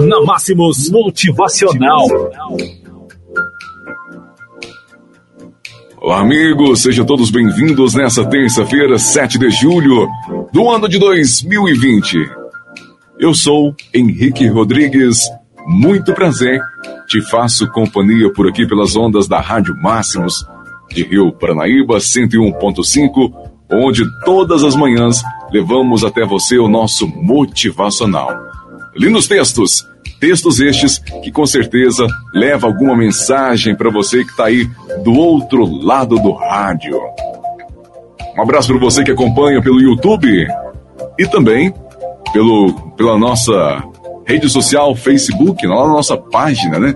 Na Máximos Motivacional. Olá, amigos, sejam todos bem-vindos nessa terça-feira, 7 de julho do ano de 2020. Eu sou Henrique Rodrigues, muito prazer, te faço companhia por aqui pelas ondas da Rádio Máximos de Rio Paranaíba 101.5, onde todas as manhãs levamos até você o nosso motivacional. Lindos textos, textos estes que com certeza leva alguma mensagem para você que está aí do outro lado do rádio. Um abraço para você que acompanha pelo YouTube e também pelo, pela nossa rede social Facebook, lá na nossa página, né?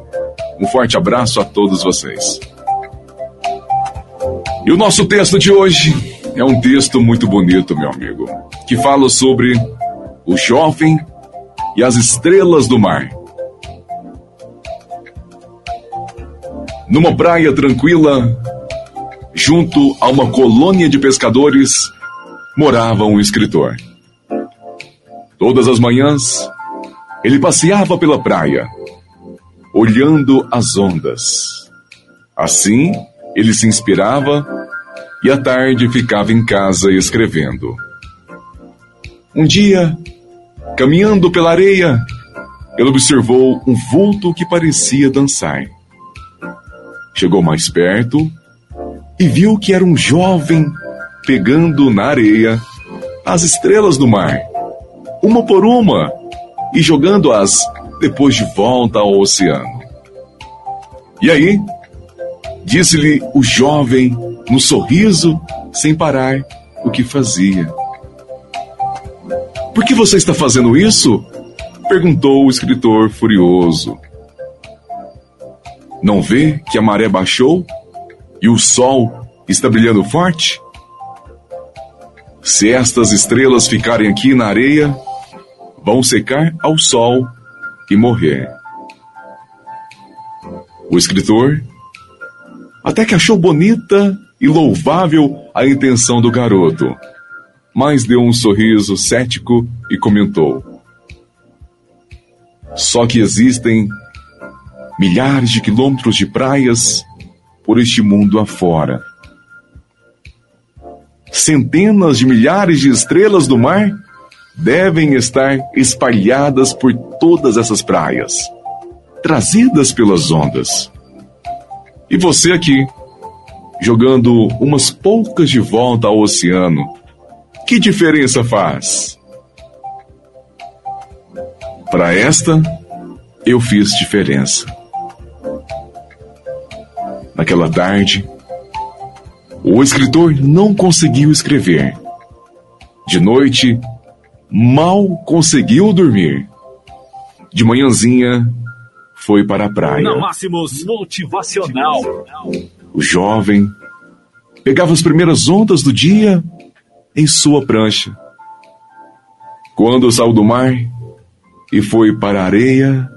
Um forte abraço a todos vocês. E o nosso texto de hoje é um texto muito bonito, meu amigo, que fala sobre o jovem e as estrelas do mar. Numa praia tranquila, junto a uma colônia de pescadores, morava um escritor. Todas as manhãs, ele passeava pela praia, olhando as ondas. Assim, ele se inspirava e à tarde ficava em casa escrevendo. Um dia, caminhando pela areia, ele observou um vulto que parecia dançar. Chegou mais perto e viu que era um jovem pegando na areia as estrelas do mar, uma por uma, e jogando-as depois de volta ao oceano. E aí, disse-lhe o jovem, no sorriso, sem parar, o que fazia. Por que você está fazendo isso? perguntou o escritor furioso. Não vê que a maré baixou e o sol está brilhando forte? Se estas estrelas ficarem aqui na areia, vão secar ao sol e morrer. O escritor até que achou bonita e louvável a intenção do garoto, mas deu um sorriso cético e comentou: Só que existem milhares de quilômetros de praias por este mundo afora. Centenas de milhares de estrelas do mar devem estar espalhadas por todas essas praias, trazidas pelas ondas. E você aqui, jogando umas poucas de volta ao oceano, que diferença faz? Para esta, eu fiz diferença. Naquela tarde, o escritor não conseguiu escrever. De noite, mal conseguiu dormir. De manhãzinha, foi para a praia. Na Máximos Motivacional. O jovem pegava as primeiras ondas do dia em sua prancha. Quando saiu do mar e foi para a areia,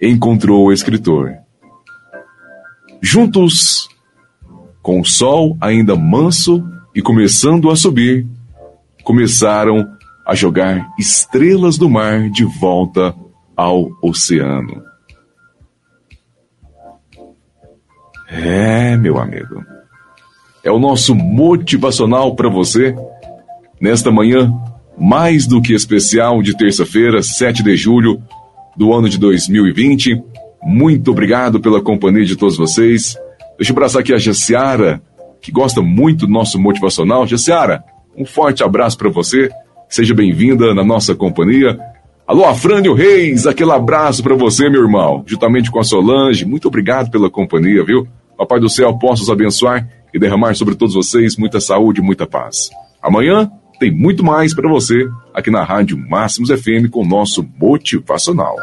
encontrou o escritor. Juntos, com o sol ainda manso e começando a subir, começaram a jogar estrelas do mar de volta ao oceano. É, meu amigo. É o nosso motivacional para você nesta manhã mais do que especial de terça-feira, 7 de julho do ano de 2020. Muito obrigado pela companhia de todos vocês. Deixa eu abraçar aqui a Jaciara, que gosta muito do nosso motivacional. Jaciara, um forte abraço para você. Seja bem-vinda na nossa companhia. Alô, Afrânio Reis, aquele abraço para você, meu irmão, juntamente com a Solange. Muito obrigado pela companhia, viu? Papai do céu possa os abençoar e derramar sobre todos vocês muita saúde e muita paz. Amanhã tem muito mais para você aqui na Rádio Máximos FM com o nosso Motivacional.